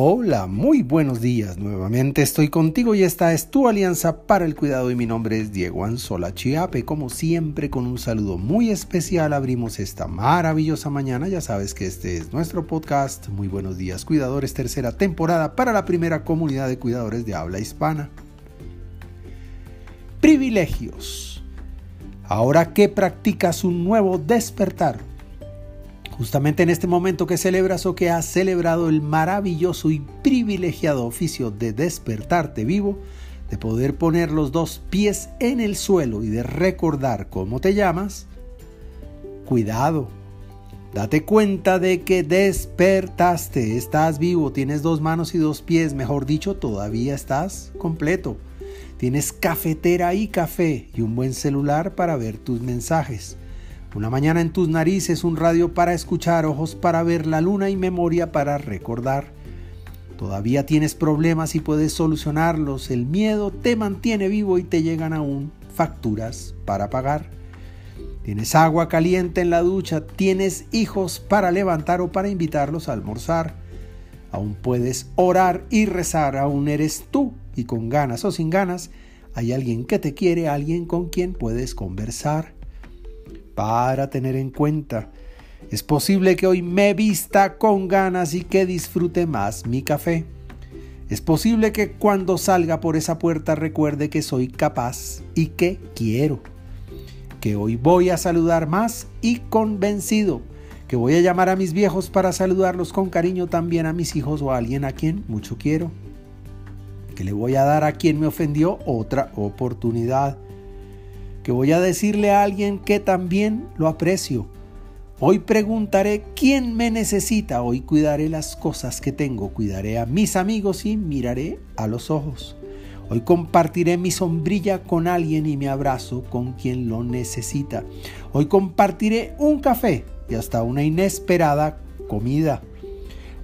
Hola, muy buenos días. Nuevamente estoy contigo y esta es tu alianza para el cuidado y mi nombre es Diego Anzola Chiape. Como siempre, con un saludo muy especial abrimos esta maravillosa mañana. Ya sabes que este es nuestro podcast. Muy buenos días, cuidadores, tercera temporada para la primera comunidad de cuidadores de habla hispana. Privilegios. Ahora que practicas un nuevo despertar Justamente en este momento que celebras o que has celebrado el maravilloso y privilegiado oficio de despertarte vivo, de poder poner los dos pies en el suelo y de recordar cómo te llamas, cuidado, date cuenta de que despertaste, estás vivo, tienes dos manos y dos pies, mejor dicho, todavía estás completo. Tienes cafetera y café y un buen celular para ver tus mensajes. Una mañana en tus narices, un radio para escuchar, ojos para ver la luna y memoria para recordar. Todavía tienes problemas y puedes solucionarlos. El miedo te mantiene vivo y te llegan aún facturas para pagar. Tienes agua caliente en la ducha, tienes hijos para levantar o para invitarlos a almorzar. Aún puedes orar y rezar, aún eres tú y con ganas o sin ganas, hay alguien que te quiere, alguien con quien puedes conversar para tener en cuenta. Es posible que hoy me vista con ganas y que disfrute más mi café. Es posible que cuando salga por esa puerta recuerde que soy capaz y que quiero. Que hoy voy a saludar más y convencido. Que voy a llamar a mis viejos para saludarlos con cariño también a mis hijos o a alguien a quien mucho quiero. Que le voy a dar a quien me ofendió otra oportunidad voy a decirle a alguien que también lo aprecio. Hoy preguntaré quién me necesita, hoy cuidaré las cosas que tengo, cuidaré a mis amigos y miraré a los ojos. Hoy compartiré mi sombrilla con alguien y mi abrazo con quien lo necesita. Hoy compartiré un café y hasta una inesperada comida.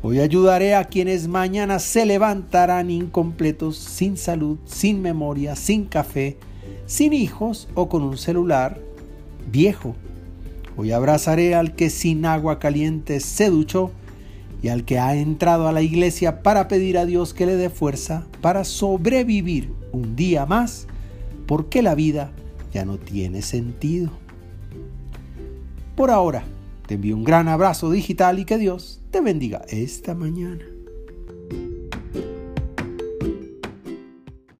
Hoy ayudaré a quienes mañana se levantarán incompletos, sin salud, sin memoria, sin café, sin hijos o con un celular viejo. Hoy abrazaré al que sin agua caliente se duchó y al que ha entrado a la iglesia para pedir a Dios que le dé fuerza para sobrevivir un día más, porque la vida ya no tiene sentido. Por ahora, te envío un gran abrazo digital y que Dios te bendiga esta mañana.